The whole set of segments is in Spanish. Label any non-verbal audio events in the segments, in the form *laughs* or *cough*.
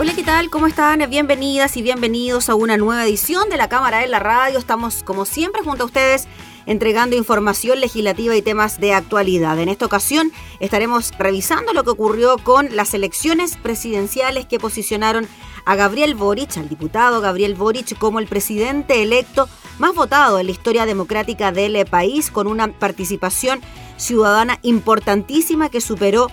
Hola, ¿qué tal? ¿Cómo están? Bienvenidas y bienvenidos a una nueva edición de la Cámara en la Radio. Estamos, como siempre, junto a ustedes entregando información legislativa y temas de actualidad. En esta ocasión estaremos revisando lo que ocurrió con las elecciones presidenciales que posicionaron a Gabriel Boric, al diputado Gabriel Boric, como el presidente electo más votado en la historia democrática del país, con una participación ciudadana importantísima que superó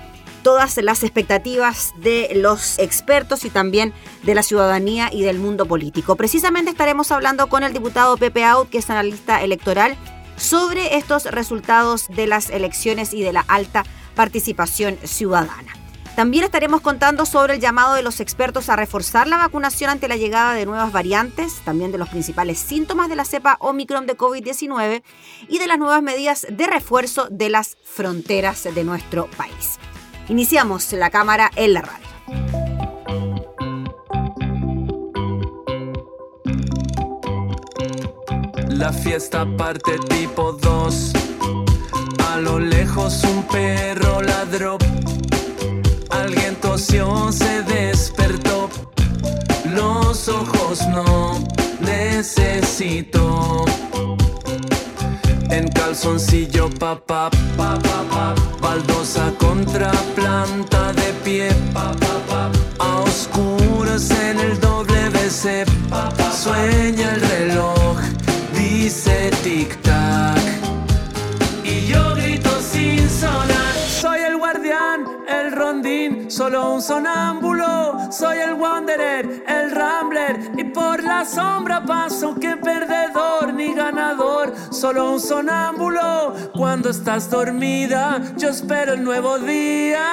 todas las expectativas de los expertos y también de la ciudadanía y del mundo político. Precisamente estaremos hablando con el diputado Pepe Out, que es analista electoral, sobre estos resultados de las elecciones y de la alta participación ciudadana. También estaremos contando sobre el llamado de los expertos a reforzar la vacunación ante la llegada de nuevas variantes, también de los principales síntomas de la cepa Omicron de COVID-19 y de las nuevas medidas de refuerzo de las fronteras de nuestro país. Iniciamos la cámara en la radio. La fiesta parte tipo 2. A lo lejos un perro ladró. Alguien tosió, se despertó. Los ojos no necesito. En calzoncillo papá, pa, pa, pa, baldosa contra planta de pie, a oscuras en el WC, sueña el reloj, dice tic tac, y yo grito sin sonar. Soy el guardián, el rondín, solo un sonámbulo. Soy el wanderer, el rambler, la sombra paso que perdedor ni ganador. Solo un sonámbulo. Cuando estás dormida, yo espero el nuevo día.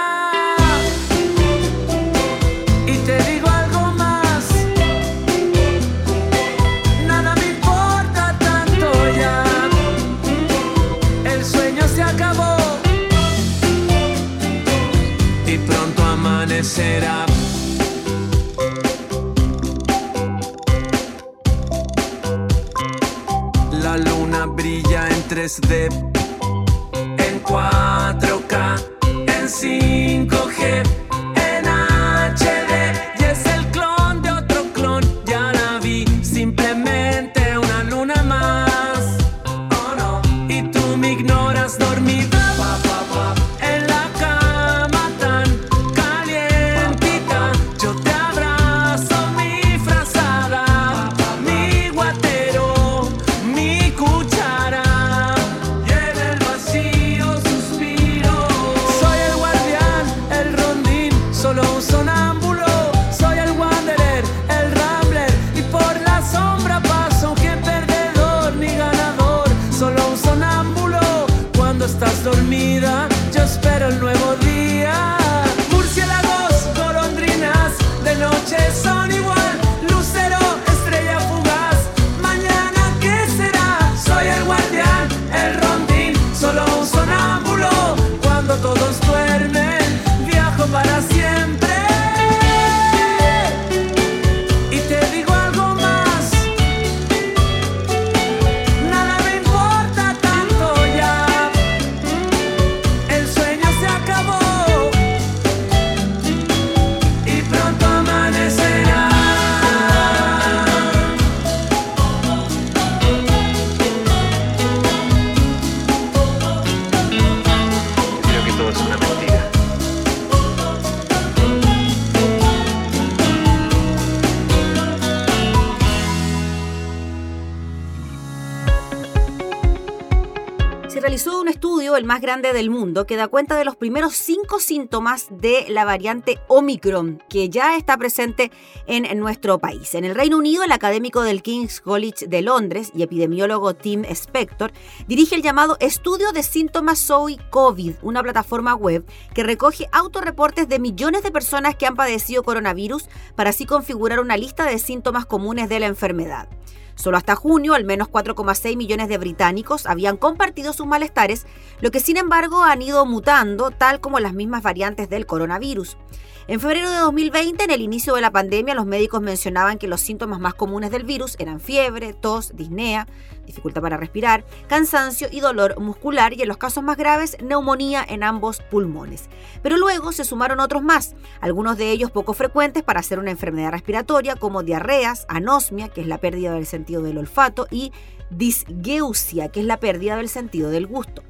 Y te digo algo más. Nada me importa tanto ya. El sueño se acabó y pronto amanecerá. Brilla en 3D, en 4K, en 5G, más grande del mundo, que da cuenta de los primeros cinco síntomas de la variante Omicron, que ya está presente en, nuestro país. En el Reino Unido, el académico del King's College de Londres y epidemiólogo Tim Spector dirige el llamado Estudio de Síntomas Zoe COVID, una plataforma web que recoge autorreportes de millones de personas que han padecido coronavirus para así configurar una lista de síntomas comunes de la enfermedad. Solo hasta junio, al menos 4,6 millones de británicos habían compartido sus malestares, lo que sin embargo han ido mutando, tal como las mismas variantes del coronavirus. En febrero de 2020, en el inicio de la pandemia, los médicos mencionaban que los síntomas más comunes del virus eran fiebre, tos, disnea, dificultad para respirar, cansancio y dolor muscular y en los casos más graves, neumonía en ambos pulmones. Pero luego se sumaron otros más, algunos de ellos poco frecuentes para ser una enfermedad respiratoria como diarreas, anosmia, que es la pérdida del sentido del olfato, y disgeusia, que es la pérdida del sentido del gusto.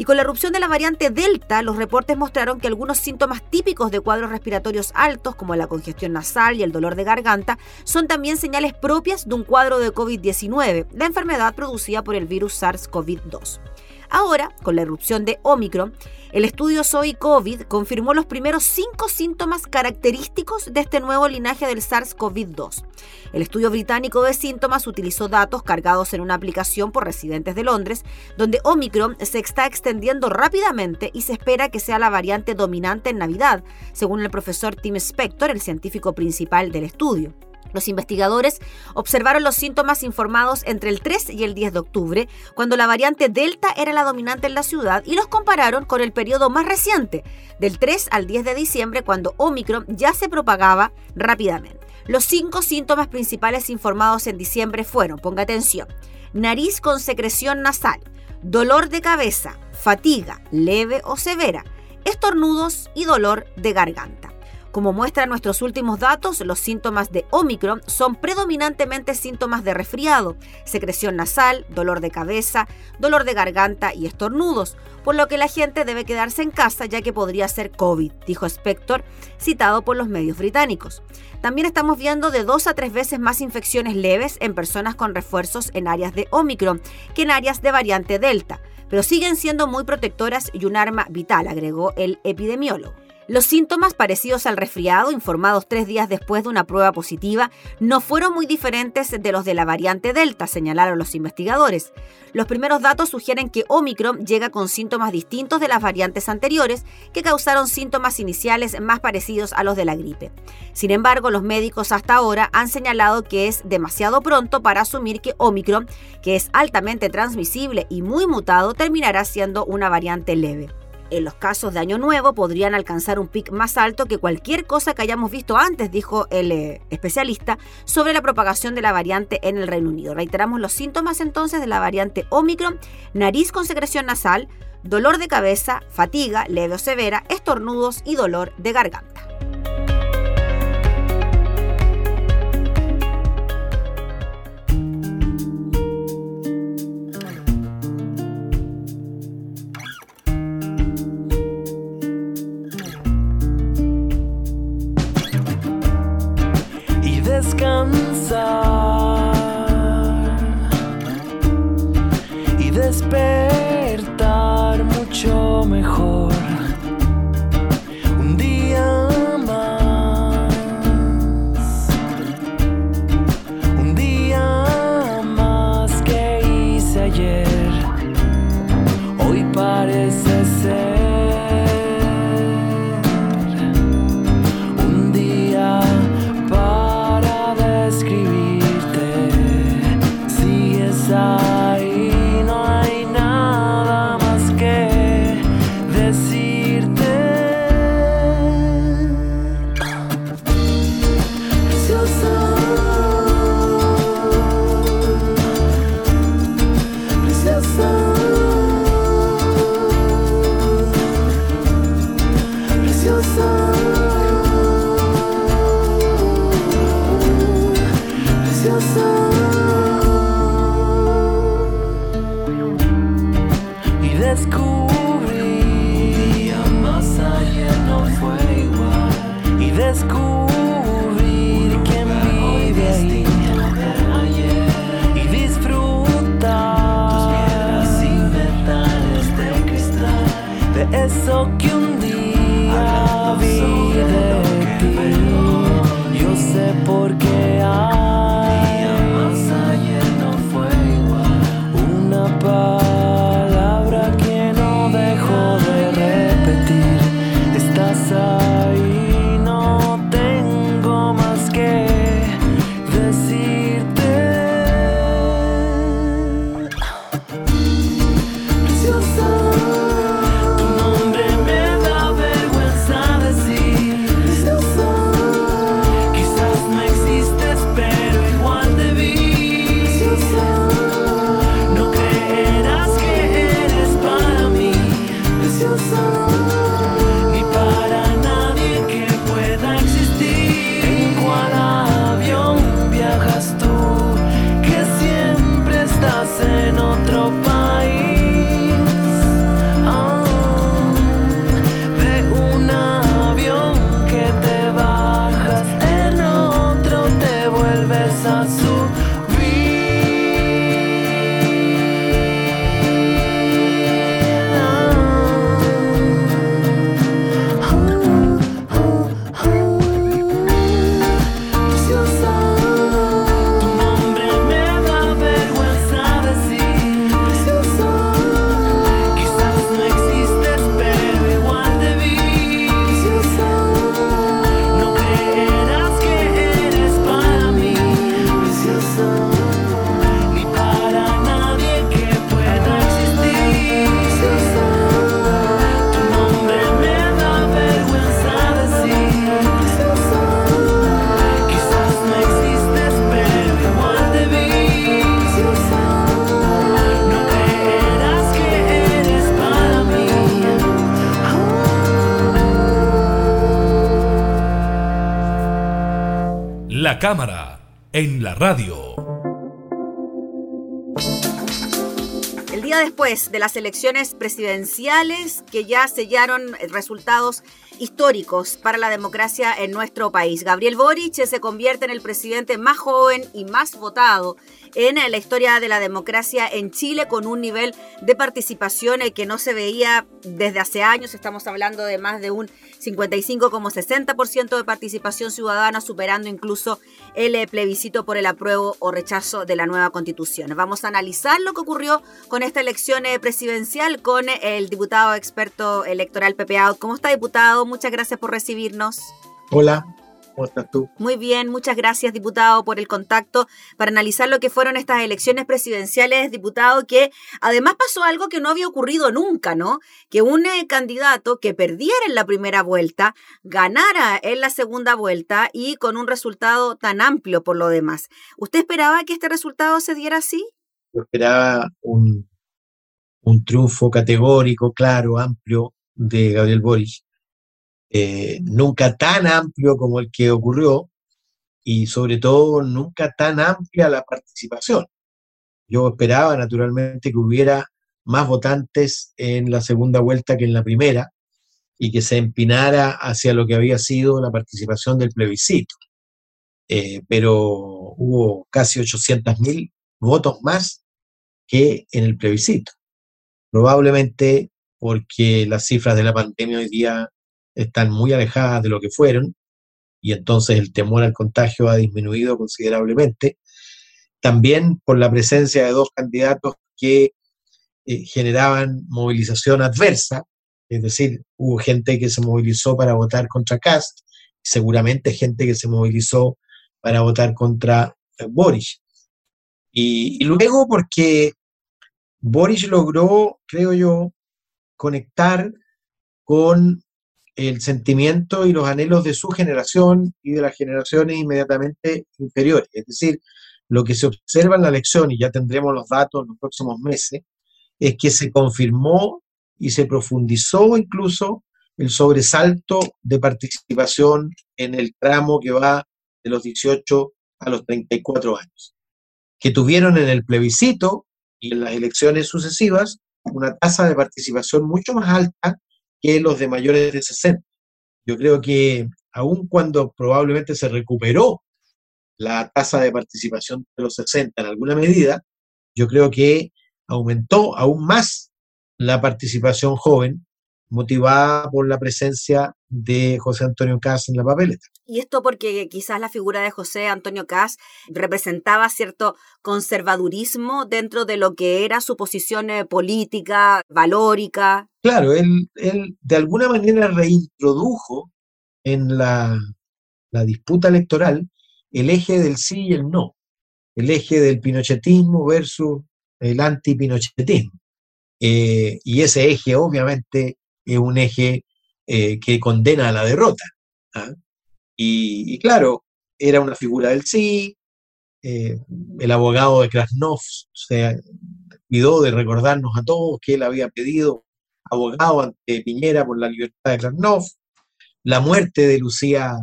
Y con la erupción de la variante Delta, los reportes mostraron que algunos síntomas típicos de cuadros respiratorios altos, como la congestión nasal y el dolor de garganta, son también señales propias de un cuadro de COVID-19, la enfermedad producida por el virus SARS-CoV-2. Ahora, con la erupción de Omicron, el estudio SOI COVID confirmó los primeros cinco síntomas característicos de este nuevo linaje del SARS-CoV-2. El estudio británico de síntomas utilizó datos cargados en una aplicación por residentes de Londres, donde Omicron se está extendiendo rápidamente y se espera que sea la variante dominante en Navidad, según el profesor Tim Spector, el científico principal del estudio. Los investigadores observaron los síntomas informados entre el 3 y el 10 de octubre, cuando la variante Delta era la dominante en la ciudad, y los compararon con el periodo más reciente, del 3 al 10 de diciembre, cuando Omicron ya se propagaba rápidamente. Los cinco síntomas principales informados en diciembre fueron, ponga atención, nariz con secreción nasal, dolor de cabeza, fatiga leve o severa, estornudos y dolor de garganta. Como muestran nuestros últimos datos, los síntomas de Omicron son predominantemente síntomas de resfriado, secreción nasal, dolor de cabeza, dolor de garganta y estornudos, por lo que la gente debe quedarse en casa ya que podría ser COVID, dijo Spector, citado por los medios británicos. También estamos viendo de dos a tres veces más infecciones leves en personas con refuerzos en áreas de Omicron que en áreas de variante Delta, pero siguen siendo muy protectoras y un arma vital, agregó el epidemiólogo. Los síntomas parecidos al resfriado, informados tres días después de una prueba positiva, no fueron muy diferentes de los de la variante Delta, señalaron los investigadores. Los primeros datos sugieren que Omicron llega con síntomas distintos de las variantes anteriores, que causaron síntomas iniciales más parecidos a los de la gripe. Sin embargo, los médicos hasta ahora han señalado que es demasiado pronto para asumir que Omicron, que es altamente transmisible y muy mutado, terminará siendo una variante leve en los casos de Año Nuevo podrían alcanzar un pic más alto que cualquier cosa que hayamos visto antes, dijo el eh, especialista, sobre la propagación de la variante en el Reino Unido. Reiteramos los síntomas entonces de la variante Omicron, nariz con secreción nasal, dolor de cabeza, fatiga leve o severa, estornudos y dolor de garganta. Descansar y despertar mucho mejor. Cámara en la radio. El día después de las elecciones presidenciales que ya sellaron resultados históricos para la democracia en nuestro país, Gabriel Boric se convierte en el presidente más joven y más votado en la historia de la democracia en Chile con un nivel de participación que no se veía desde hace años. Estamos hablando de más de un 55,60% de participación ciudadana, superando incluso el plebiscito por el apruebo o rechazo de la nueva constitución. Vamos a analizar lo que ocurrió con esta elección presidencial con el diputado experto electoral Pepe Out. ¿Cómo está, diputado? Muchas gracias por recibirnos. Hola, ¿Cómo estás tú? Muy bien, muchas gracias, diputado, por el contacto para analizar lo que fueron estas elecciones presidenciales, diputado, que además pasó algo que no había ocurrido nunca, ¿no? Que un eh, candidato que perdiera en la primera vuelta ganara en la segunda vuelta y con un resultado tan amplio por lo demás. ¿Usted esperaba que este resultado se diera así? Yo esperaba un, un triunfo categórico, claro, amplio de Gabriel Boric eh, nunca tan amplio como el que ocurrió y sobre todo nunca tan amplia la participación. Yo esperaba naturalmente que hubiera más votantes en la segunda vuelta que en la primera y que se empinara hacia lo que había sido la participación del plebiscito. Eh, pero hubo casi 800.000 votos más que en el plebiscito. Probablemente porque las cifras de la pandemia hoy día están muy alejadas de lo que fueron y entonces el temor al contagio ha disminuido considerablemente. También por la presencia de dos candidatos que eh, generaban movilización adversa, es decir, hubo gente que se movilizó para votar contra Cast, seguramente gente que se movilizó para votar contra eh, Boris. Y, y luego porque Boris logró, creo yo, conectar con el sentimiento y los anhelos de su generación y de las generaciones inmediatamente inferiores. Es decir, lo que se observa en la elección, y ya tendremos los datos en los próximos meses, es que se confirmó y se profundizó incluso el sobresalto de participación en el tramo que va de los 18 a los 34 años, que tuvieron en el plebiscito y en las elecciones sucesivas una tasa de participación mucho más alta que los de mayores de 60. Yo creo que aun cuando probablemente se recuperó la tasa de participación de los 60 en alguna medida, yo creo que aumentó aún más la participación joven motivada por la presencia de José Antonio Cas en la papeleta. Y esto porque quizás la figura de José Antonio Cas representaba cierto conservadurismo dentro de lo que era su posición eh, política, valórica. Claro, él, él de alguna manera reintrodujo en la, la disputa electoral el eje del sí y el no, el eje del pinochetismo versus el anti-pinochetismo. Eh, y ese eje obviamente es un eje eh, que condena a la derrota. ¿ah? Y, claro, era una figura del sí, eh, el abogado de Krasnov se cuidó de recordarnos a todos que él había pedido abogado ante Piñera por la libertad de Krasnov, la muerte de Lucía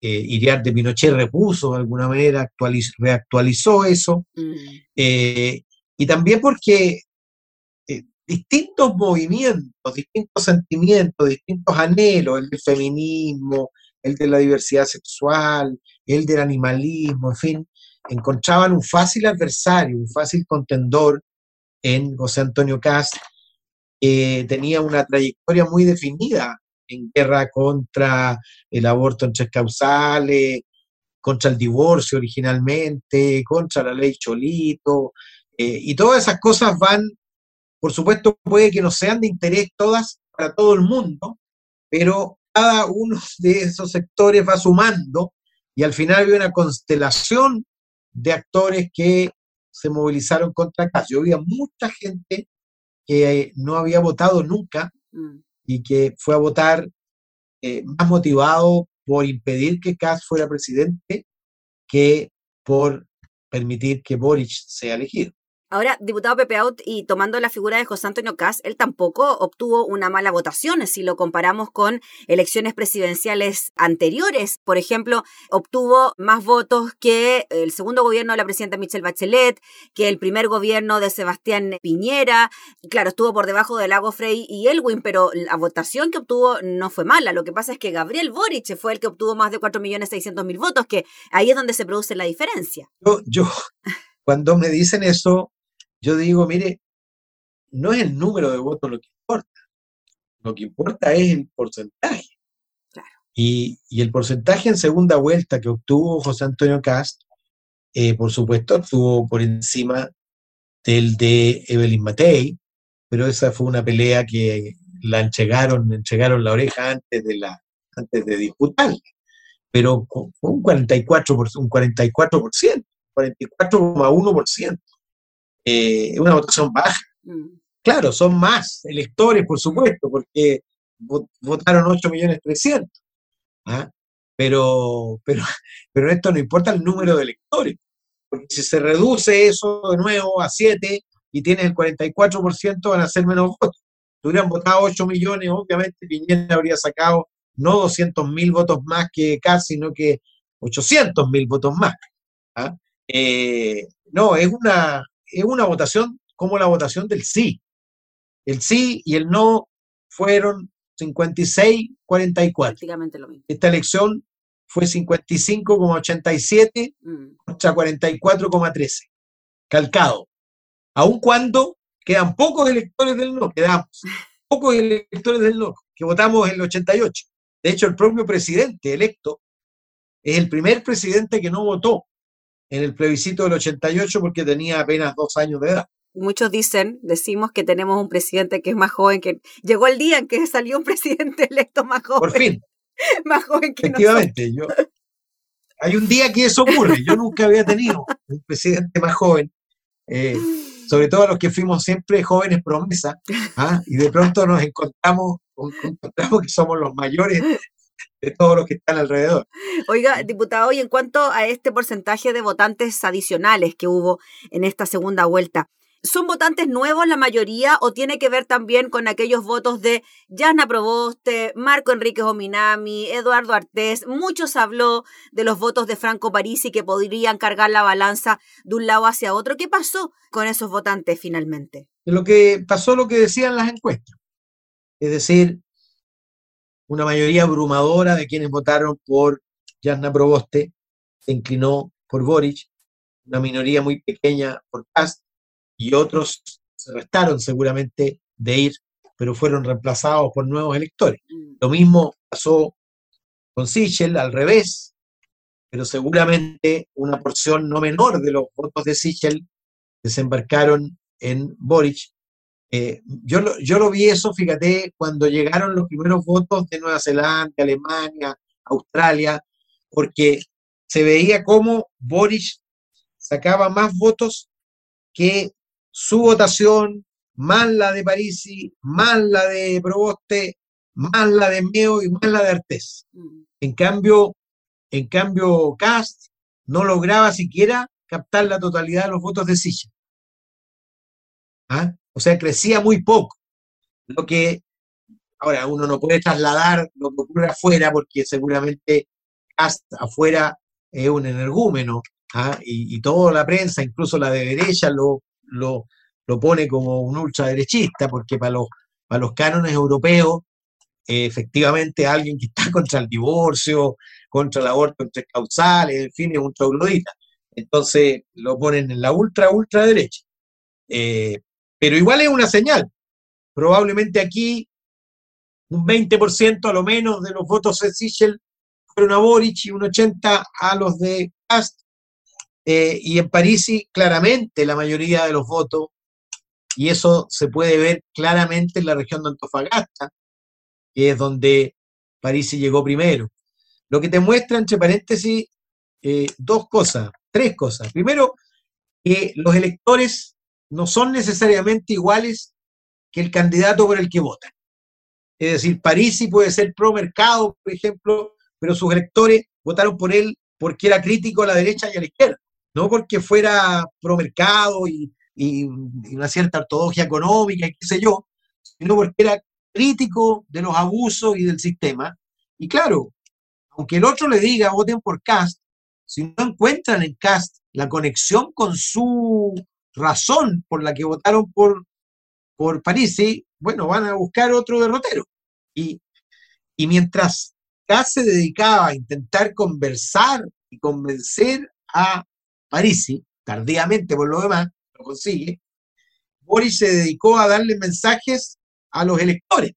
eh, de Pinochet repuso de alguna manera, reactualizó eso, Mm. eh, y también porque distintos movimientos, distintos sentimientos, distintos anhelos, el del feminismo, el de la diversidad sexual, el del animalismo, en fin, encontraban un fácil adversario, un fácil contendor en José Antonio Cast, que tenía una trayectoria muy definida en guerra contra el aborto en tres causales, contra el divorcio originalmente, contra la ley Cholito, eh, y todas esas cosas van por supuesto, puede que no sean de interés todas para todo el mundo, pero cada uno de esos sectores va sumando y al final había una constelación de actores que se movilizaron contra Kass. Yo había mucha gente que no había votado nunca Mm. y que fue a votar eh, más motivado por impedir que Kass fuera presidente que por permitir que Boric sea elegido. Ahora, diputado Pepe Out, y tomando la figura de José Antonio Caz, él tampoco obtuvo una mala votación si lo comparamos con elecciones presidenciales anteriores. Por ejemplo, obtuvo más votos que el segundo gobierno de la presidenta Michelle Bachelet, que el primer gobierno de Sebastián Piñera. Claro, estuvo por debajo de Lago Frey y Elwin, pero la votación que obtuvo no fue mala. Lo que pasa es que Gabriel Boric fue el que obtuvo más de 4.600.000 votos, que ahí es donde se produce la diferencia. Yo, yo, cuando me dicen eso, yo digo, mire, no es el número de votos lo que importa. Lo que importa es el porcentaje. Claro. Y, y el porcentaje en segunda vuelta que obtuvo José Antonio Cast, eh, por supuesto, estuvo por encima del de Evelyn Matei, pero esa fue una pelea que la entregaron, entregaron la oreja antes de, la, antes de disputarla. Pero con un 44%, un 44%, 44,1%. Eh, una votación baja. Mm. Claro, son más electores, por supuesto, porque vo- votaron 8.300.000. ¿ah? Pero, pero, pero esto no importa el número de electores, porque si se reduce eso de nuevo a 7 y tienes el 44%, van a ser menos votos. Si hubieran votado 8 millones, obviamente Piñera habría sacado no 200.000 votos más que casi, sino que 800.000 votos más. ¿ah? Eh, no, es una, es una votación como la votación del sí. El sí y el no fueron 56-44. Prácticamente lo mismo. Esta elección fue 55,87 Mm. contra 44,13. Calcado. Aun cuando quedan pocos electores del no, quedamos *laughs* pocos electores del no, que votamos en el 88. De hecho, el propio presidente electo es el primer presidente que no votó en el plebiscito del 88 porque tenía apenas dos años de edad. Muchos dicen, decimos que tenemos un presidente que es más joven, que llegó el día en que salió un *laughs* presidente electo más joven, Por fin, *laughs* más joven que nosotros. efectivamente. Yo, hay un día que eso ocurre. Yo nunca había tenido un presidente más joven. eh, sobre todo los que fuimos siempre jóvenes promesa, ¿ah? y de pronto nos encontramos, encontramos que somos los mayores *laughs* de todos los que están alrededor. Oiga, diputado, y en cuanto a este porcentaje de votantes adicionales que hubo en esta segunda vuelta, ¿son votantes nuevos la mayoría o tiene que ver también con aquellos votos de Yasna Proboste, Marco Enríquez Ominami, Eduardo Artés? Muchos habló de los votos de Franco Parisi que podrían cargar la balanza de un lado hacia otro. ¿Qué pasó con esos votantes finalmente? Lo que pasó lo que decían las encuestas. Es decir, una mayoría abrumadora de quienes votaron por Jasna Proboste se inclinó por Boric, una minoría muy pequeña por Kast, y otros se restaron seguramente de ir, pero fueron reemplazados por nuevos electores. Lo mismo pasó con Sichel, al revés, pero seguramente una porción no menor de los votos de Sichel desembarcaron en Boric. Eh, yo, lo, yo lo vi eso, fíjate, cuando llegaron los primeros votos de Nueva Zelanda, Alemania, Australia, porque se veía como Boric sacaba más votos que su votación, más la de Parisi, más la de Proboste, más la de Meo y más la de Artés. Mm. En cambio, en cambio, Cast no lograba siquiera captar la totalidad de los votos de Silla. ¿Ah? O sea, crecía muy poco. Lo que, ahora, uno no puede trasladar lo que ocurre afuera, porque seguramente Cast afuera es un energúmeno, ¿ah? y, y toda la prensa, incluso la de derecha, lo, lo, lo pone como un ultraderechista, porque para los, para los cánones europeos, efectivamente alguien que está *laughs* contra el divorcio, contra el aborto entre causales, en fin, es un troglodita. Entonces lo ponen en la ultra, ultra derecha. Eh, pero igual es una señal. Probablemente aquí un 20% a lo menos de los votos de Sichel fueron a Boric y un 80% a los de Cast. Eh, y en París claramente la mayoría de los votos, y eso se puede ver claramente en la región de Antofagasta, que es donde París llegó primero. Lo que te muestra, entre paréntesis, eh, dos cosas, tres cosas. Primero, que los electores no son necesariamente iguales que el candidato por el que votan. Es decir, Parisi puede ser pro mercado, por ejemplo, pero sus electores votaron por él porque era crítico a la derecha y a la izquierda, no porque fuera pro mercado y y, y una cierta ortodoxia económica y qué sé yo, sino porque era crítico de los abusos y del sistema. Y claro, aunque el otro le diga voten por Cast, si no encuentran en Cast la conexión con su razón por la que votaron por, por Parisi, bueno, van a buscar otro derrotero. Y, y mientras Cast se dedicaba a intentar conversar y convencer a Parisi, tardíamente por lo demás, lo consigue, Boris se dedicó a darle mensajes a los electores.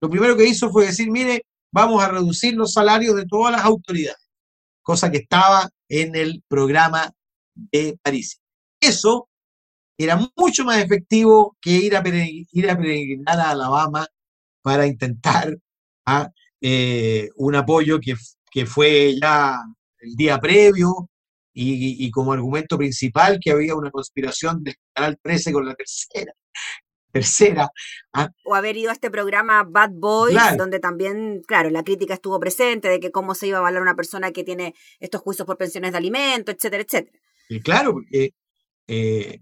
Lo primero que hizo fue decir, mire, vamos a reducir los salarios de todas las autoridades, cosa que estaba en el programa de París. Eso era mucho más efectivo que ir a, ir a peregrinar a Alabama para intentar ah, eh, un apoyo que, que fue ya el día previo y, y como argumento principal que había una conspiración del Canal 13 con la tercera. *laughs* Tercera, O haber ido a este programa Bad Boys, Claro. donde también, claro, la crítica estuvo presente de que cómo se iba a avalar una persona que tiene estos juicios por pensiones de alimento, etcétera, etcétera. y claro, porque eh,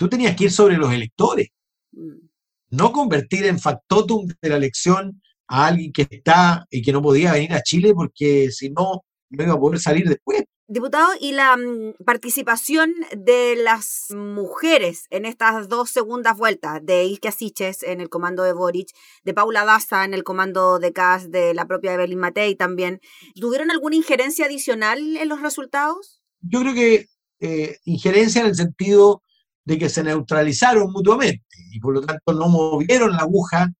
tú tenías que ir sobre los electores. Mm. no convertir en factotum de la elección a alguien que está y que no podía venir a Chile porque si no, no iba a poder salir después. Diputado, ¿y la mm, participación de las mujeres en estas dos segundas vueltas, de Iskia Siches en el comando de Boric, de Paula Daza en el comando de CAS, de la propia Evelyn Matei también, ¿tuvieron alguna injerencia adicional en los resultados? Yo creo que eh, injerencia en el sentido de que se neutralizaron mutuamente y por lo tanto no movieron la aguja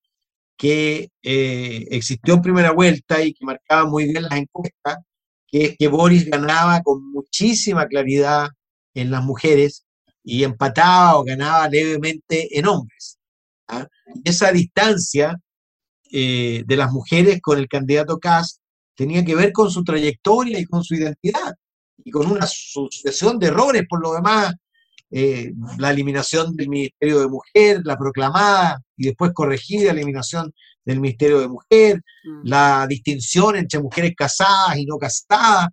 que eh, existió en primera vuelta y que marcaba muy bien las encuestas, que que Boris ganaba con muchísima claridad en las mujeres y empataba o ganaba levemente en hombres. ¿ah? Y esa distancia eh, de las mujeres con el candidato Kass tenía que ver con su trayectoria y con su identidad y con una sucesión de errores por lo demás, eh, la eliminación del Ministerio de Mujer, la proclamada y después corregida eliminación del Ministerio de Mujer, Mm. la distinción entre mujeres casadas y no casadas,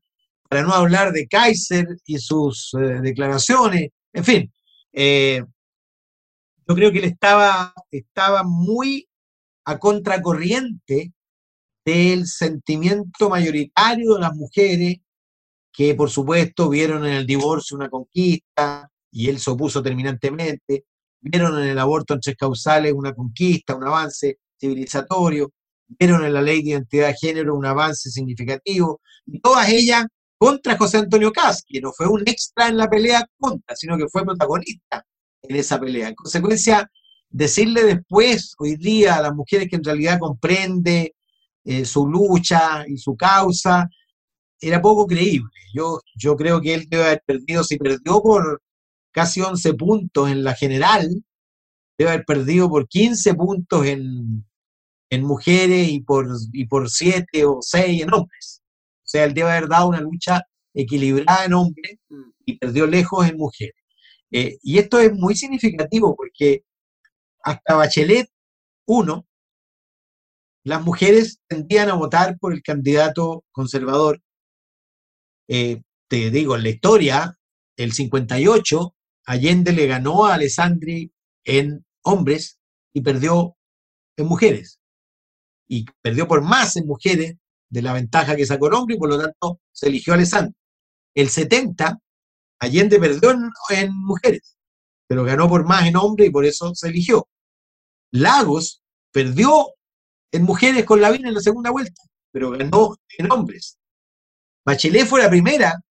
para no hablar de Kaiser y sus eh, declaraciones, en fin, eh, yo creo que él estaba, estaba muy a contracorriente del sentimiento mayoritario de las mujeres que por supuesto vieron en el divorcio una conquista y él se opuso terminantemente, vieron en el aborto en tres causales una conquista, un avance civilizatorio, vieron en la ley de identidad de género un avance significativo, todas ellas contra José Antonio Caz, que no fue un extra en la pelea contra, sino que fue protagonista en esa pelea. En consecuencia, decirle después, hoy día, a las mujeres que en realidad comprende eh, su lucha y su causa, era poco creíble. Yo, yo creo que él debe haber perdido, si perdió por casi 11 puntos en la general, debe haber perdido por 15 puntos en, en mujeres y por, y por 7 o 6 en hombres. O sea, él debe haber dado una lucha equilibrada en hombres y perdió lejos en mujeres. Eh, y esto es muy significativo porque hasta Bachelet 1, las mujeres tendían a votar por el candidato conservador. Eh, te digo, en la historia, el 58, Allende le ganó a Alessandri en hombres y perdió en mujeres. Y perdió por más en mujeres de la ventaja que sacó el hombre y por lo tanto se eligió a Alessandri. El 70, Allende perdió en, mujeres, pero ganó por más en hombres y por eso se eligió. Lagos perdió en mujeres con Lavín en la segunda vuelta, pero ganó en hombres. Bachelet fue la primera,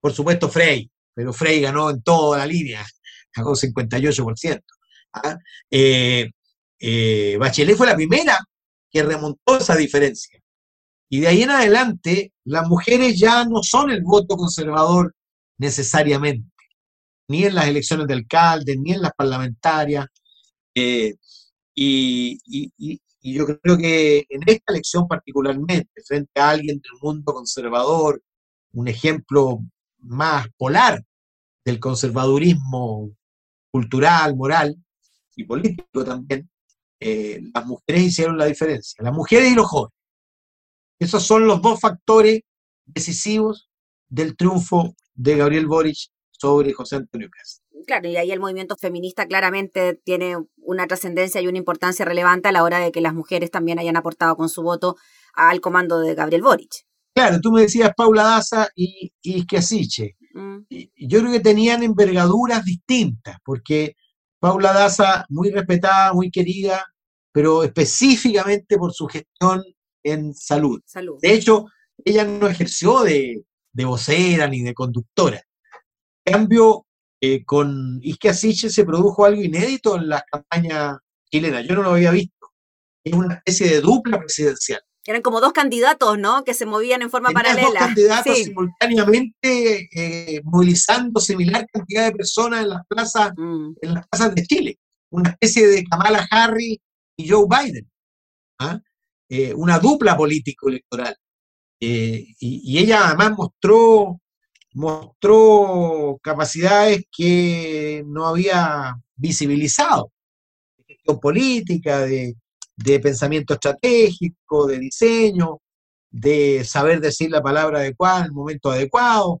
por supuesto Frey, pero Frey ganó en toda la línea, ganó 58%. ¿ah? Eh, eh, Bachelet fue la primera que remontó esa diferencia. Y de ahí en adelante, las mujeres ya no son el voto conservador necesariamente, ni en las elecciones de alcalde, ni en las parlamentarias. eh, y, y- yo creo que en esta elección particularmente, frente a alguien del mundo conservador, un ejemplo más polar del conservadurismo cultural, moral y político también, eh, las mujeres hicieron la diferencia, las mujeres y los jóvenes. Esos son los dos factores decisivos del triunfo de Gabriel Boric sobre José Antonio Cast. Claro, y ahí el movimiento feminista claramente tiene una trascendencia y una importancia relevante a la hora de que las mujeres también hayan aportado con su voto al comando de Gabriel Boric. Claro, tú me decías Paula Daza y, y Schiasiche. Mm, yo creo que tenían envergaduras distintas, porque Paula Daza, muy respetada, muy querida, pero específicamente por su gestión en salud. salud. De hecho, ella no ejerció de, de vocera ni de conductora. En cambio, eh, con Isque Asiche se produjo algo inédito en la campaña chilena. Yo no lo había visto. Es una especie de dupla presidencial. Eran como dos candidatos, ¿no? Que se movían en forma Tenías dos paralela. candidatos Sí. simultáneamente eh, movilizando similar cantidad de personas en las plazas Mm, en las plazas de Chile, una especie de Kamala Harris y Joe Biden, ¿ah? Eh, una dupla político-electoral. Eh, y, y ella además mostró, mostró capacidades que no había visibilizado, de gestión política, de, de pensamiento estratégico, de diseño, de saber decir la palabra adecuada en el momento adecuado.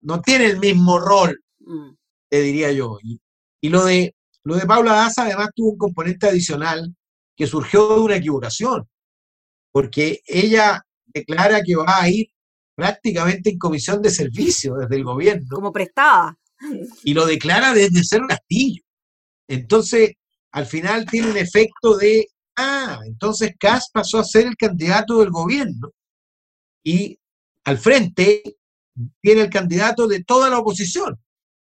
No tiene el mismo rol mm. te diría yo. Y, y lo de lo de Paula Daza además tuvo un componente adicional que surgió de una equivocación, porque ella declara que va a ir prácticamente en comisión de servicio desde el gobierno Como prestaba. y lo declara desde Cerro Castillo. Entonces, al final tiene un efecto de, ah, entonces Cas pasó a ser el candidato del gobierno y al frente tiene el candidato de toda la oposición.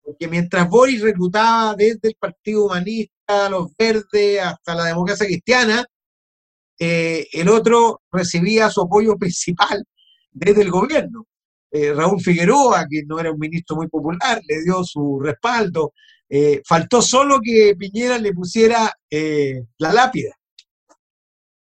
Porque mientras Boris reclutaba desde el Partido Humanista, los Verdes, hasta la democracia cristiana, eh, el otro recibía su apoyo principal desde el gobierno. Eh, Raúl Figueroa, que no era un ministro muy popular, le dio su respaldo. Eh, faltó solo que Piñera le pusiera la lápida.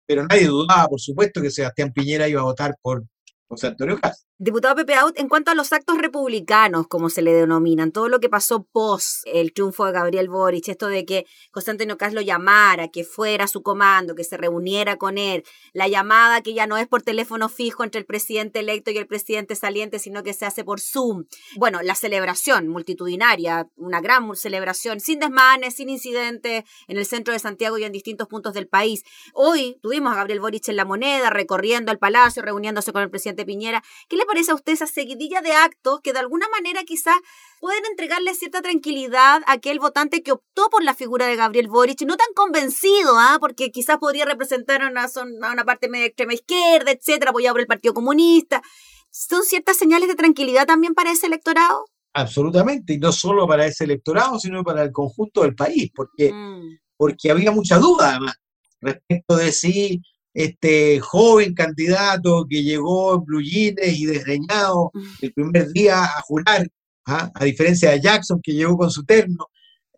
Pero nadie dudaba, por supuesto, que Sebastián Piñera iba a votar por José Antonio Cast. Diputado Pepe Out, en cuanto a los actos republicanos, como se le denominan, todo lo que pasó post el triunfo de Gabriel Boric, esto de que José Antonio Caz lo llamara, que fuera a su comando, que se reuniera con él, la llamada que ya no es por teléfono fijo entre el presidente electo y el presidente saliente, sino que se hace por Zoom. Bueno, la celebración multitudinaria, una gran celebración, sin desmanes, sin incidentes, en el centro de Santiago y en distintos puntos del país. Hoy tuvimos a Gabriel Boric en la moneda, recorriendo el palacio, reuniéndose con el presidente Piñera. ¿Qué le parece a usted esa seguidilla de actos que de alguna manera quizás pueden entregarle cierta tranquilidad a aquel votante que optó por la figura de Gabriel Boric, no tan convencido, ¿ah? porque quizás podría representar a una, a una parte media extrema izquierda, etcétera, apoyado por el Partido Comunista? ¿Son ciertas señales de tranquilidad también para ese electorado? Absolutamente, y no solo para ese electorado, sino para el conjunto del país, porque Mm, porque había mucha duda además respecto de si este joven candidato que llegó en blue jeans y desgreñado el primer día a jurar, ¿ah? a diferencia de Jackson que llegó con su terno,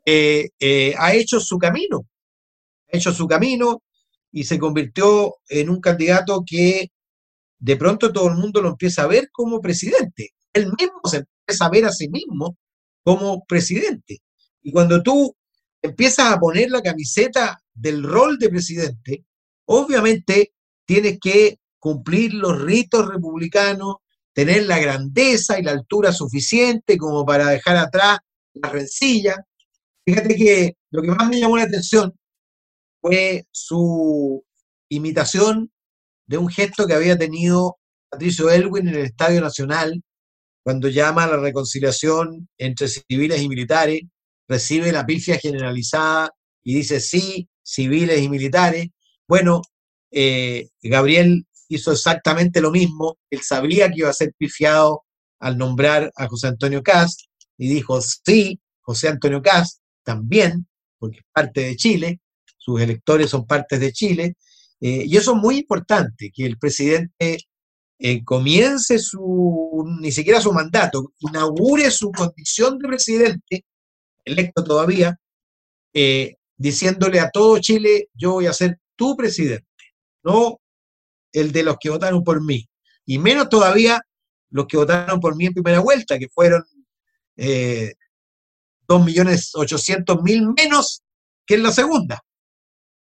eh, eh, ha hecho su camino, ha hecho su camino y se convirtió en un candidato que de pronto todo el mundo lo empieza a ver como presidente. Él mismo se empieza a ver a sí mismo como presidente. Y cuando tú empiezas a poner la camiseta del rol de presidente, obviamente tienes que cumplir los ritos republicanos, tener la grandeza y la altura suficiente como para dejar atrás la rencilla. Fíjate que lo que más me llamó la atención fue su imitación de un gesto que había tenido Patricio Elwin en el Estadio Nacional cuando llama a la reconciliación entre civiles y militares, recibe la pifia generalizada y dice sí, civiles y militares. Bueno, eh, Gabriel hizo exactamente lo mismo, él sabía que iba a ser pifiado al nombrar a José Antonio Cast y dijo sí, José Antonio Cast también, porque es parte de Chile, sus electores son partes de Chile, eh, y eso es muy importante, que el presidente eh, comience su, ni siquiera su mandato, inaugure su condición de presidente, electo todavía, diciéndole a todo Chile, yo voy a ser tu presidente, no el de los que votaron por mí, y menos todavía los que votaron por mí en primera vuelta, que fueron eh, 2.800.000 menos que en la segunda.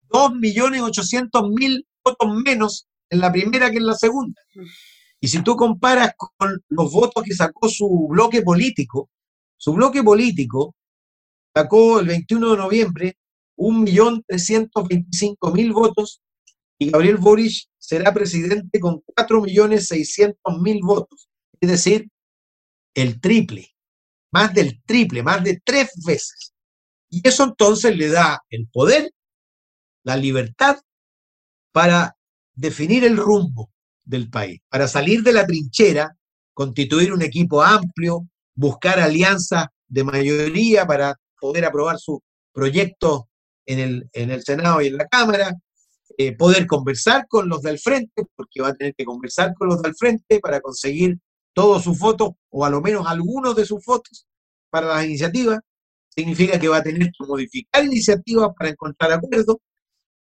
2.800.000 votos menos en la primera que en la segunda. Y si tú comparas con los votos que sacó su bloque político, su bloque político sacó el 21 de noviembre 1.325.000 votos y Gabriel Boric será presidente con 4.600.000 votos, es decir, el triple, más del triple, más de tres veces. Y eso entonces le da el poder, la libertad para definir el rumbo del país, para salir de la trinchera, constituir un equipo amplio, buscar alianzas de mayoría para poder aprobar su proyecto en el, en el Senado y en la Cámara, eh, poder conversar con los del frente, porque va a tener que conversar con los del frente para conseguir todos sus votos, o a lo menos algunos de sus votos, para las iniciativas. Significa que va a tener que modificar iniciativas para encontrar acuerdos.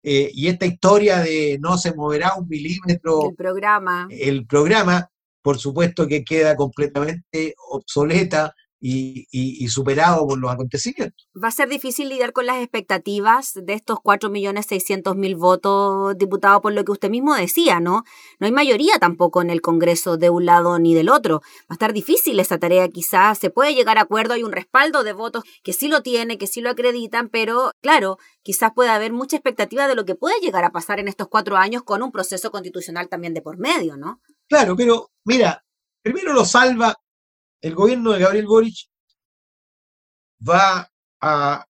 Eh, y esta historia de no se moverá un milímetro El programa. el programa, por supuesto que queda completamente obsoleta y, y- y superado por los acontecimientos. Va a ser difícil lidiar con las expectativas de estos 4.600.000 votos, diputado, por lo que usted mismo decía, ¿no? No hay mayoría tampoco en el Congreso de un lado ni del otro. Va a estar difícil esa tarea, quizás. Se puede llegar a acuerdo, hay un respaldo de votos que sí lo tiene, que sí lo acreditan, pero claro, quizás puede haber mucha expectativa de lo que puede llegar a pasar en estos cuatro años con un proceso constitucional también de por medio, ¿no? Claro, pero mira, primero lo salva el gobierno de Gabriel Boric, va a,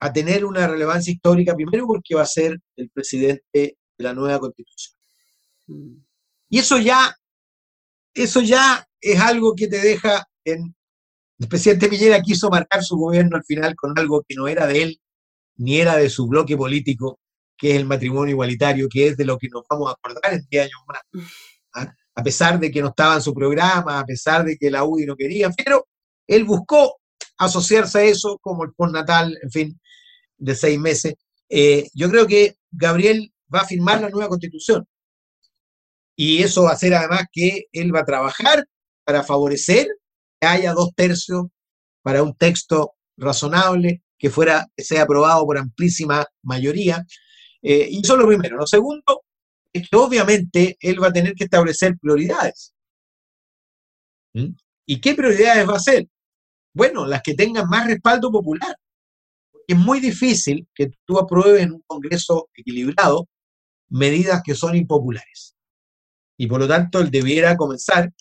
a tener una relevancia histórica, primero porque va a ser el presidente de la nueva constitución. Mm. Y eso ya, eso ya es algo que te deja en. El presidente Piñera quiso marcar su gobierno al final con algo que no era de él, ni era de su bloque político, que es el matrimonio igualitario, que es de lo que nos vamos a acordar en 10 años más. ¿ah? *laughs* A pesar de que no estaba en su programa, a pesar de que la UDI no quería, pero él buscó asociarse a eso, como el postnatal, en fin, de seis meses. Eh, yo creo que Gabriel va a firmar la nueva constitución. Y eso va a hacer además que él va a trabajar para favorecer que haya dos tercios para un texto razonable que fuera sea aprobado por amplísima mayoría. Eh, y eso es lo primero. Lo segundo que obviamente él va a tener que establecer prioridades. ¿Mm? ¿Y qué prioridades va a hacer? Bueno, las que tengan más respaldo popular. Es muy difícil que tú apruebes en un Congreso equilibrado medidas que son impopulares. Y por lo tanto, él debiera comenzar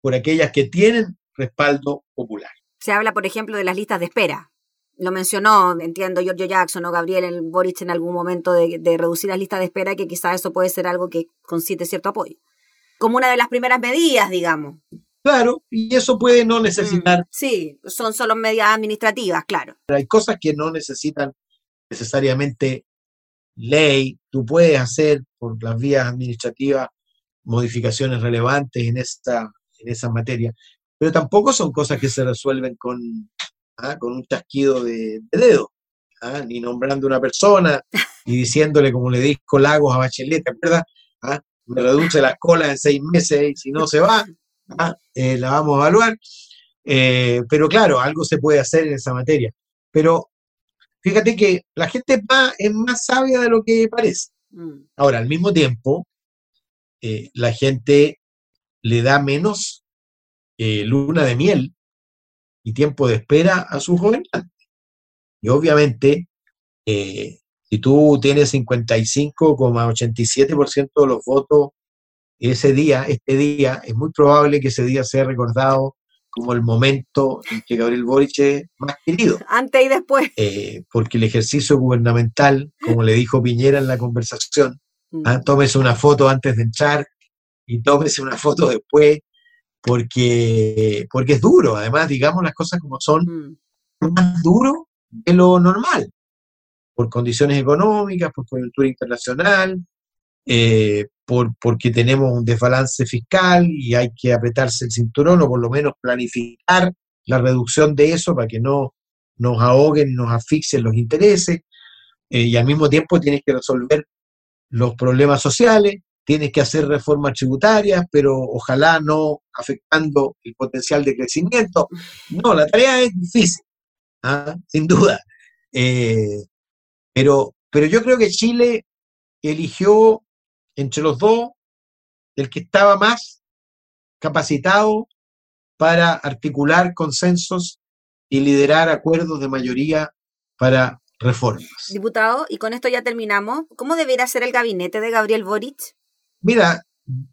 por aquellas que tienen respaldo popular. Se habla, por ejemplo, de las listas de espera. Lo mencionó, entiendo, Giorgio Jackson o Gabriel el Boric en algún momento de, de reducir las listas de espera, que quizás eso puede ser algo que concite cierto apoyo. Como una de las primeras medidas, digamos. Claro, y eso puede no necesitar, Mm, Sí, son solo medidas administrativas, claro. hay cosas que no necesitan necesariamente ley. Tú puedes hacer por las vías administrativas modificaciones relevantes en esta, en esa materia, pero tampoco son cosas que se resuelven con, ah, con un chasquido de, de dedo, ah, ni nombrando una persona, *laughs* ni diciéndole como le dijo Lagos a Bachelet, ¿te acuerdas? Ah, me reduce las colas en seis meses y si no se va, ah, eh, la vamos a evaluar. Eh, pero claro, algo se puede hacer en esa materia. Pero fíjate que la gente es más, es más sabia de lo que parece. Mm, Ahora, al mismo tiempo, eh, la gente le da menos eh, luna de miel y tiempo de espera a sus gobernantes. Y obviamente, eh, si tú tienes 55,87% de los votos ese día, este día, es muy probable que ese día sea recordado como el momento en que Gabriel Boric es más querido. Antes y después. eh, porque el ejercicio gubernamental, como le dijo Piñera en la conversación, Mm, Ah, tómese una foto antes de entrar y tómese una foto después, porque, porque es duro. Además, digamos las cosas como son, mm, más duro de lo normal, por condiciones económicas, por coyuntura internacional, eh, por, porque tenemos un desbalance fiscal y hay que apretarse el cinturón o por lo menos planificar la reducción de eso para que no nos ahoguen, nos asfixien los intereses, eh, y al mismo tiempo tienes que resolver los problemas sociales, tienes que hacer reformas tributarias, pero ojalá no afectando el potencial de crecimiento. No, la tarea es difícil, ¿ah? sin duda. Eh, pero, pero yo creo que Chile eligió entre los dos el que estaba más capacitado para articular consensos y liderar acuerdos de mayoría para reformas. Diputado, y con esto ya terminamos. ¿Cómo debería ser el gabinete de Gabriel Boric? Mira,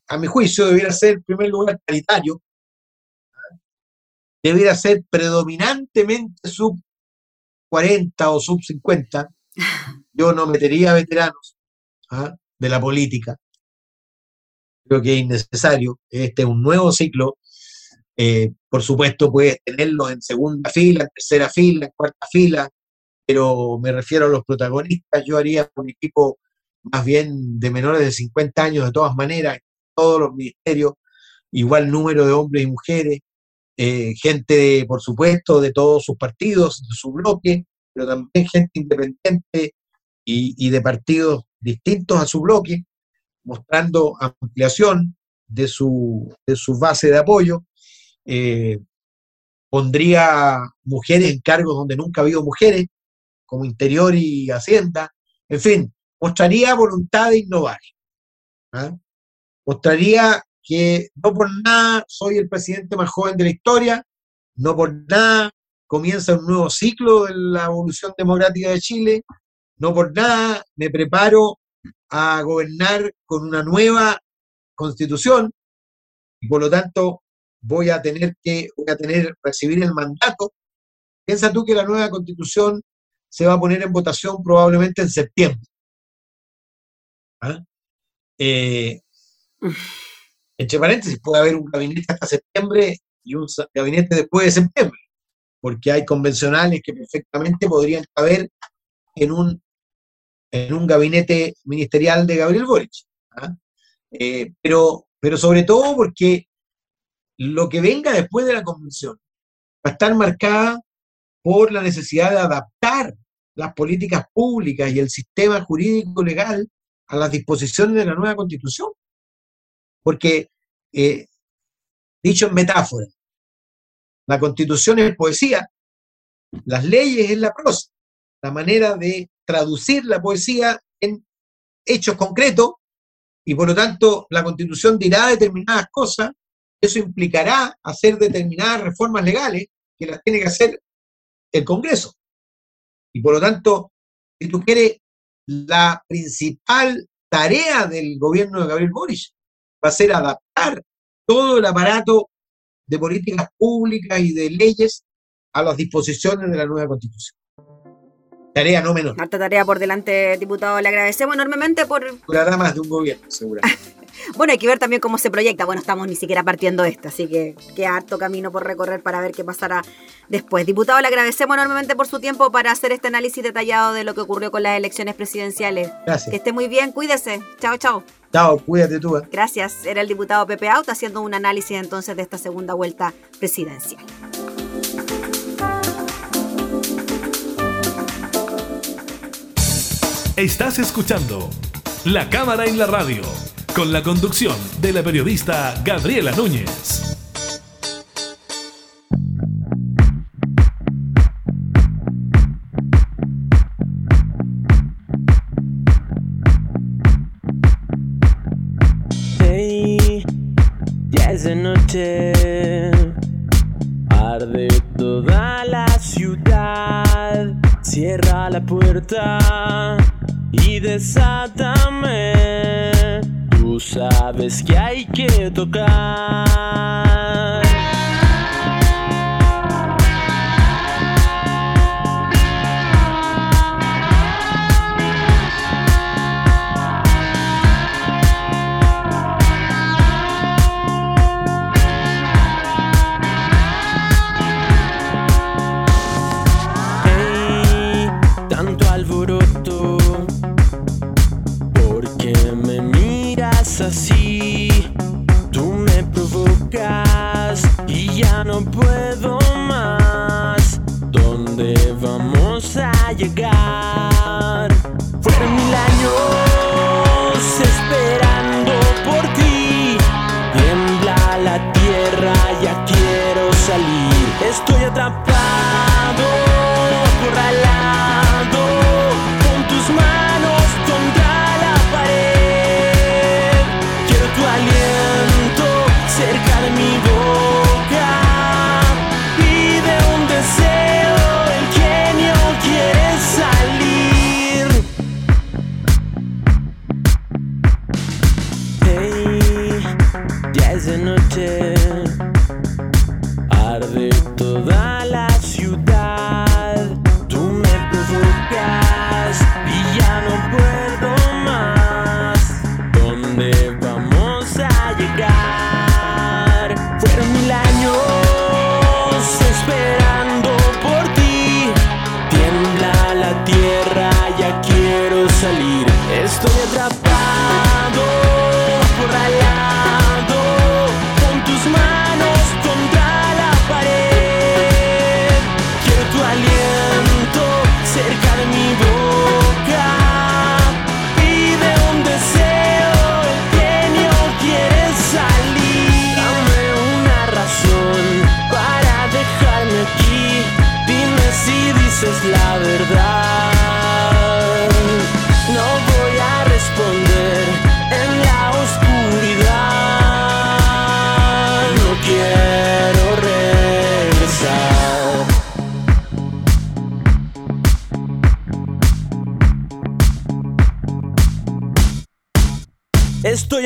a mi juicio debiera ser en primer lugar paritario, debiera ser predominantemente sub 40 o sub 50. *laughs* Yo no metería veteranos ¿ah? de la política. Creo que es innecesario. Este es un nuevo ciclo. Eh, por supuesto, puedes tenerlos en segunda fila, en tercera fila, en cuarta fila, pero me refiero a los protagonistas. Yo haría un equipo más bien de menores de 50 años, de todas maneras, todos los ministerios, igual número de hombres y mujeres, eh, gente, por supuesto, de todos sus partidos, de su bloque, pero también gente independiente y, y de partidos distintos a su bloque, mostrando ampliación de su, de su base de apoyo. Eh, pondría mujeres en cargos donde nunca ha habido mujeres, como Interior y Hacienda. En fin, mostraría voluntad de innovar. ¿ah? Mostraría que no por nada soy el presidente más joven de la historia, no por nada comienza un nuevo ciclo de la evolución democrática de Chile, no por nada me preparo a gobernar con una nueva constitución y por lo tanto voy a tener que voy a tener recibir el mandato. Piensa tú que la nueva constitución se va a poner en votación probablemente en septiembre. ¿Ah? Eh, entre paréntesis, puede haber un gabinete hasta septiembre y un gabinete después de septiembre, porque hay convencionales que perfectamente podrían caber en un, en un gabinete ministerial de Gabriel Boric. ¿ah? Eh, pero, pero sobre todo porque lo que venga después de la convención va a estar marcada por la necesidad de adaptar las políticas públicas y el sistema jurídico legal a las disposiciones de la nueva constitución. Porque, eh, dicho en metáfora, la constitución es poesía, las leyes es la prosa, la manera de traducir la poesía en hechos concretos y por lo tanto la constitución dirá determinadas cosas, eso implicará hacer determinadas reformas legales que las tiene que hacer el Congreso. Y por lo tanto, si tú quieres, la principal tarea del gobierno de Gabriel Boric va a ser adaptar todo el aparato de políticas públicas y de leyes a las disposiciones de la nueva constitución. Tarea no menor. Harta tarea por delante, diputado. Le agradecemos enormemente por... Durará más de un gobierno, seguramente. *laughs* Bueno, hay que ver también cómo se proyecta. Bueno, estamos ni siquiera partiendo esto, así que queda harto camino por recorrer para ver qué pasará después. Diputado, le agradecemos enormemente por su tiempo para hacer este análisis detallado de lo que ocurrió con las elecciones presidenciales. Que Gracias. esté muy bien, cuídese. Chao, chao. Chao, cuídate tú. ¿eh? Gracias. Era el diputado Pepe Out haciendo un análisis entonces de esta segunda vuelta presidencial. Estás escuchando La Cámara en la Radio, con la conducción de la periodista Gabriela Núñez. Hey, ya es de noche. Arde toda la ciudad. Cierra la puerta y desátame. Tú sabes que hay que tocar.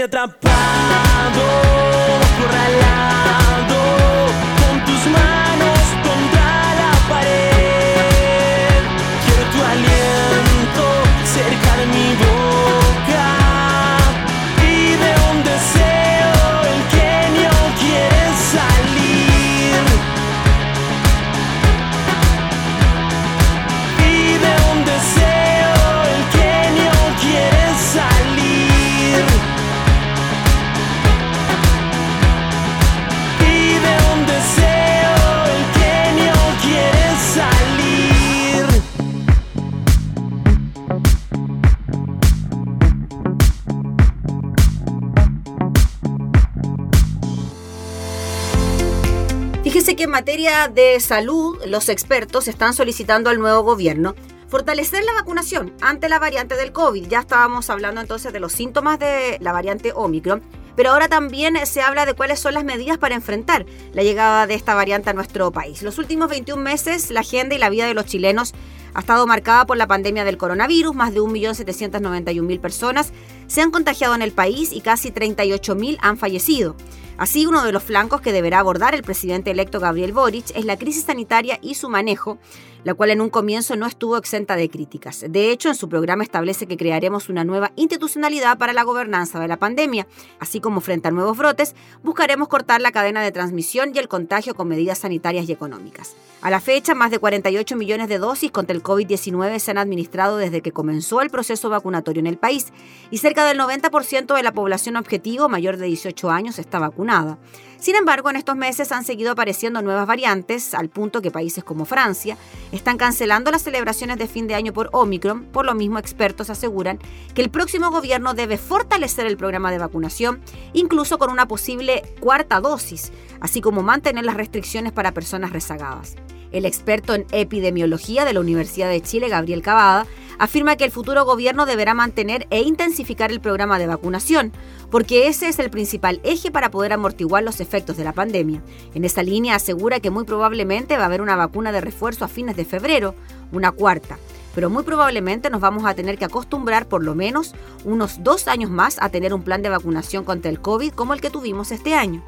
Atrapado, acorralado, materia de salud, los expertos están solicitando al nuevo gobierno fortalecer la vacunación ante la variante del COVID. Ya estábamos hablando entonces de los síntomas de la variante Omicron, pero ahora también se habla de cuáles son las medidas para enfrentar la llegada de esta variante a nuestro país. Los últimos 21 meses, la agenda y la vida de los chilenos ha estado marcada por la pandemia del coronavirus. Más de 1.791.000 personas se han contagiado en el país y casi 38.000 han fallecido. Así, uno de los flancos que deberá abordar el presidente electo Gabriel Boric es la crisis sanitaria y su manejo, la cual en un comienzo no estuvo exenta de críticas. De hecho, en su programa establece que crearemos una nueva institucionalidad para la gobernanza de la pandemia, así como frente a nuevos brotes, buscaremos cortar la cadena de transmisión y el contagio con medidas sanitarias y económicas. A la fecha, más de 48 millones de dosis contra el COVID-19 se han administrado desde que comenzó el proceso vacunatorio en el país y cerca del 90% de la población objetivo mayor de 18 años está vacunada. Sin embargo, en estos meses han seguido apareciendo nuevas variantes, al punto que países como Francia están cancelando las celebraciones de fin de año por Omicron. Por lo mismo, expertos aseguran que el próximo gobierno debe fortalecer el programa de vacunación, incluso con una posible cuarta dosis, así como mantener las restricciones para personas rezagadas. El experto en epidemiología de la Universidad de Chile, Gabriel Cavada, afirma que el futuro gobierno deberá mantener e intensificar el programa de vacunación, porque ese es el principal eje para poder amortiguar los efectos de la pandemia. En esa línea asegura que muy probablemente va a haber una vacuna de refuerzo a fines de febrero, una cuarta pero muy probablemente nos vamos a tener que acostumbrar por lo menos unos dos años más a tener un plan de vacunación contra el COVID como el que tuvimos este año.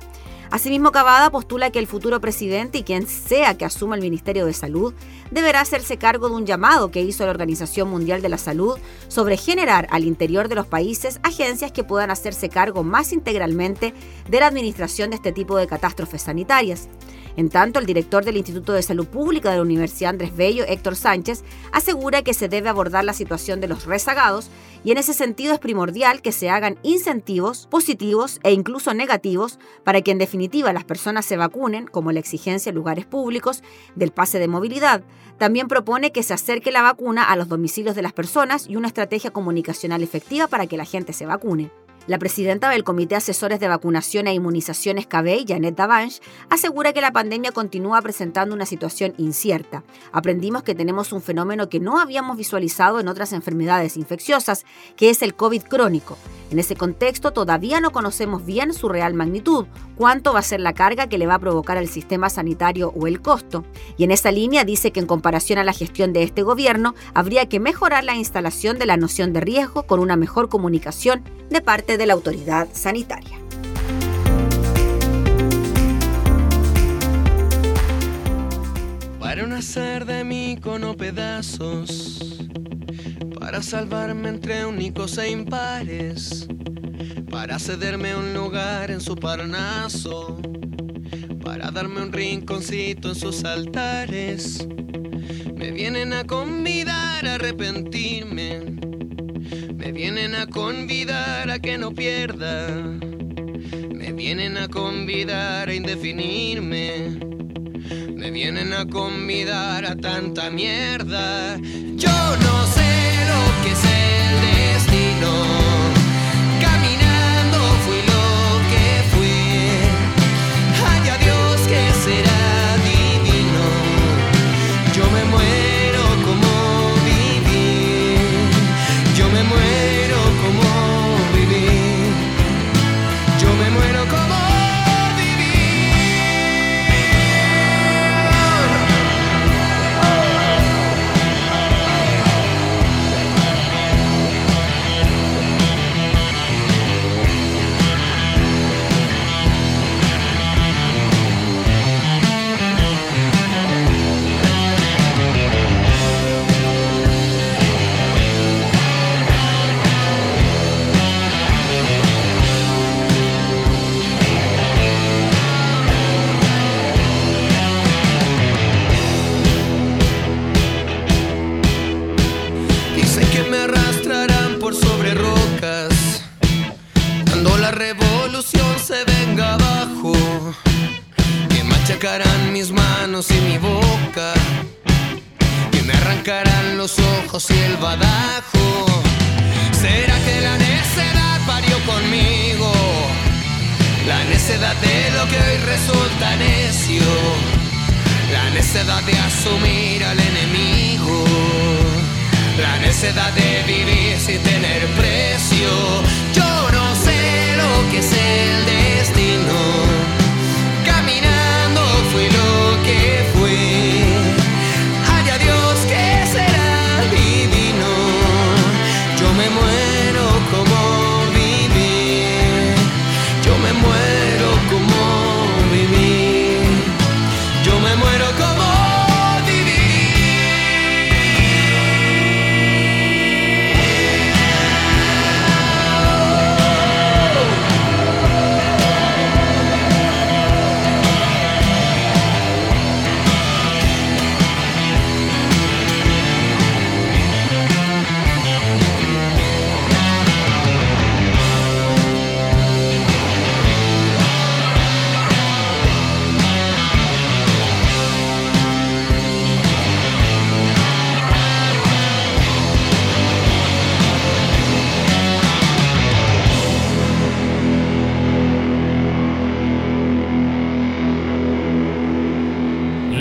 Asimismo, Cavada postula que el futuro presidente y quien sea que asuma el Ministerio de Salud deberá hacerse cargo de un llamado que hizo la Organización Mundial de la Salud sobre generar al interior de los países agencias que puedan hacerse cargo más integralmente de la administración de este tipo de catástrofes sanitarias. En tanto, el director del Instituto de Salud Pública de la Universidad Andrés Bello, Héctor Sánchez, asegura que se debe abordar la situación de los rezagados y en ese sentido es primordial que se hagan incentivos positivos e incluso negativos para que en definitiva las personas se vacunen, como la exigencia en lugares públicos del pase de movilidad. También propone que se acerque la vacuna a los domicilios de las personas y una estrategia comunicacional efectiva para que la gente se vacune. La presidenta del Comité Asesores de Vacunación e Inmunizaciones CABEI, Janet Davanche, asegura que la pandemia continúa presentando una situación incierta. Aprendimos que tenemos un fenómeno que no habíamos visualizado en otras enfermedades infecciosas, que es el COVID crónico. En ese contexto todavía no conocemos bien su real magnitud, cuánto va a ser la carga que le va a provocar al sistema sanitario o el costo. Y en esa línea dice que en comparación a la gestión de este gobierno, habría que mejorar la instalación de la noción de riesgo con una mejor comunicación de parte de la autoridad sanitaria. Para no hacer de mí cono pedazos, para salvarme entre únicos e impares, para cederme un lugar en su parnaso, para darme un rinconcito en sus altares. Me vienen a convidar a arrepentirme, me vienen a convidar a que no pierda, me vienen a convidar a indefinirme. Me vienen a convidar a tanta mierda. Yo no sé lo que es el destino.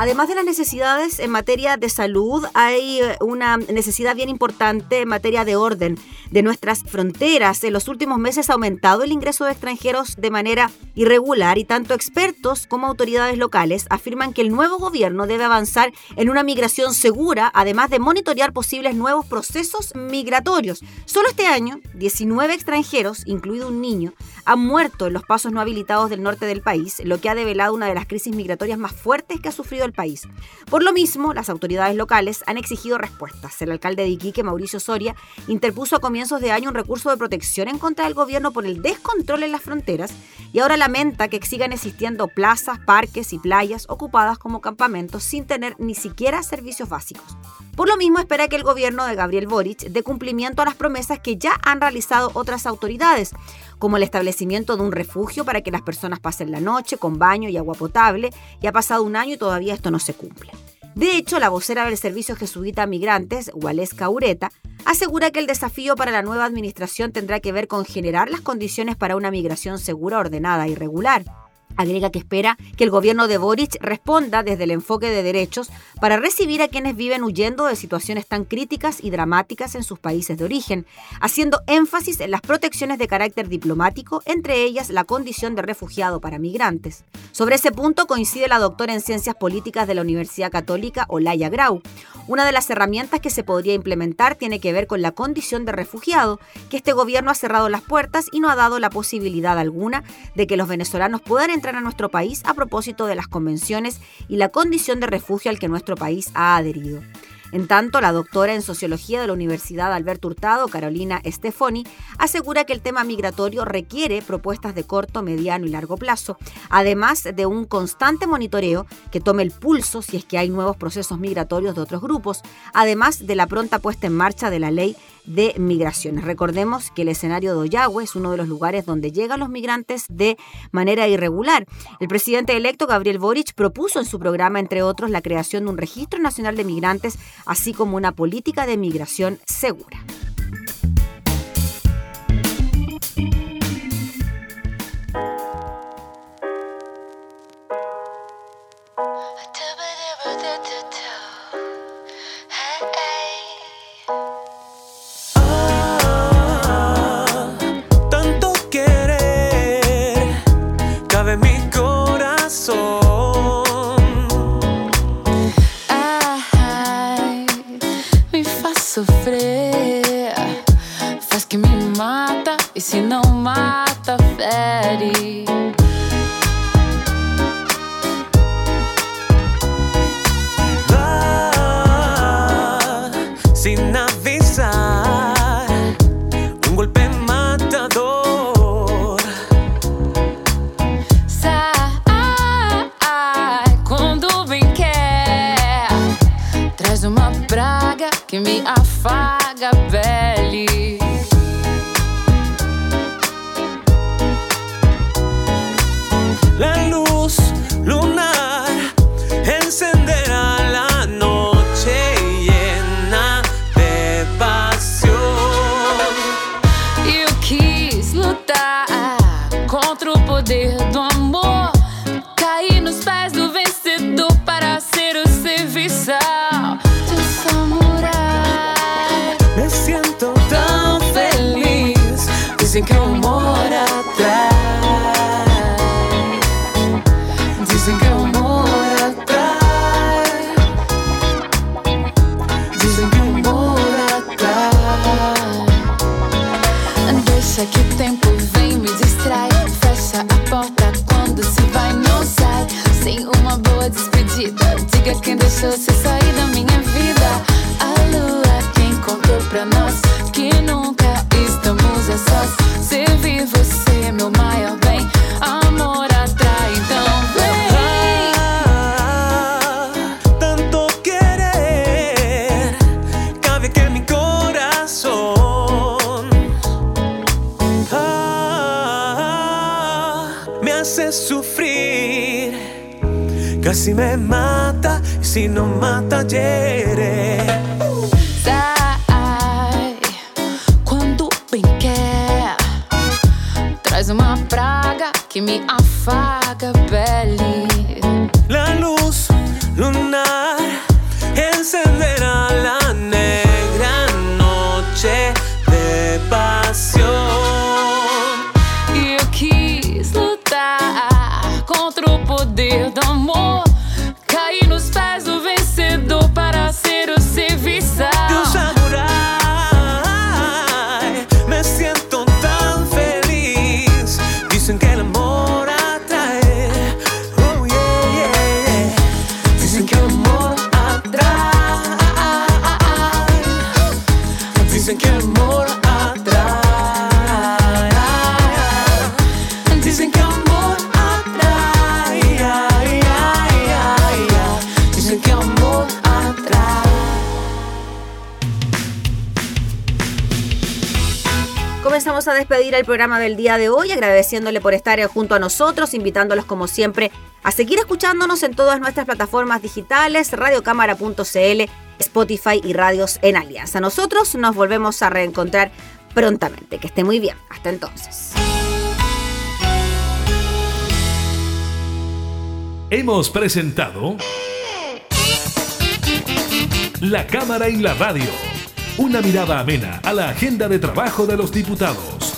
Además de las necesidades en materia de salud, hay eh, una necesidad bien importante en materia de orden de nuestras fronteras. En los últimos meses ha aumentado el ingreso de extranjeros de manera irregular y tanto expertos como autoridades locales afirman que el nuevo gobierno debe avanzar en una migración segura, además de monitorear posibles nuevos procesos migratorios. Solo este año, 19 extranjeros, incluido un niño, han muerto en los pasos no habilitados del norte del país, lo que ha develado una de las crisis migratorias más fuertes que ha sufrido el país. Por lo mismo, las autoridades locales han exigido respuestas. El alcalde de Iquique, Mauricio Soria, interpuso a comienzos de año un recurso de protección en contra del gobierno por el descontrol en las fronteras y ahora lamenta que sigan existiendo plazas, parques y playas ocupadas como campamentos sin tener ni siquiera servicios básicos. Por lo mismo, espera que el gobierno de Gabriel Boric dé cumplimiento a las promesas que ya han realizado otras autoridades, como el establecimiento de un refugio para que las personas pasen la noche con baño y agua potable, y ha pasado un año y todavía esto no se cumple. De hecho, la vocera del Servicio Jesuita Migrantes, Waleska Ureta, asegura que el desafío para la nueva administración tendrá que ver con generar las condiciones para una migración segura, ordenada y regular. Agrega que espera que el gobierno de Boric responda desde el enfoque de derechos para recibir a quienes viven huyendo de situaciones tan críticas y dramáticas en sus países de origen, haciendo énfasis en las protecciones de carácter diplomático, entre ellas la condición de refugiado para migrantes. Sobre ese punto coincide la doctora en Ciencias Políticas de la Universidad Católica, Olaya Grau. Una de las herramientas que se podría implementar tiene que ver con la condición de refugiado, que este gobierno ha cerrado las puertas y no ha dado la posibilidad alguna de que los venezolanos puedan entrar a nuestro país a propósito de las convenciones y la condición de refugio al que nuestro país ha adherido. En tanto, la doctora en Sociología de la Universidad Alberto Hurtado, Carolina Stefoni, asegura que el tema migratorio requiere propuestas de corto, mediano y largo plazo, además de un constante monitoreo que tome el pulso si es que hay nuevos procesos migratorios de otros grupos, además de la pronta puesta en marcha de la ley de migraciones. Recordemos que el escenario de Ollagüe es uno de los lugares donde llegan los migrantes de manera irregular. El presidente electo Gabriel Boric propuso en su programa, entre otros, la creación de un registro nacional de migrantes, así como una política de migración segura. Praga que me afaga a pele. Despedir el programa del día de hoy, agradeciéndole por estar junto a nosotros, invitándolos como siempre a seguir escuchándonos en todas nuestras plataformas digitales, radiocámara.cl, Spotify y radios en Alianza. Nosotros nos volvemos a reencontrar prontamente. Que esté muy bien. Hasta entonces. Hemos presentado La Cámara y la Radio. Una mirada amena a la agenda de trabajo de los diputados.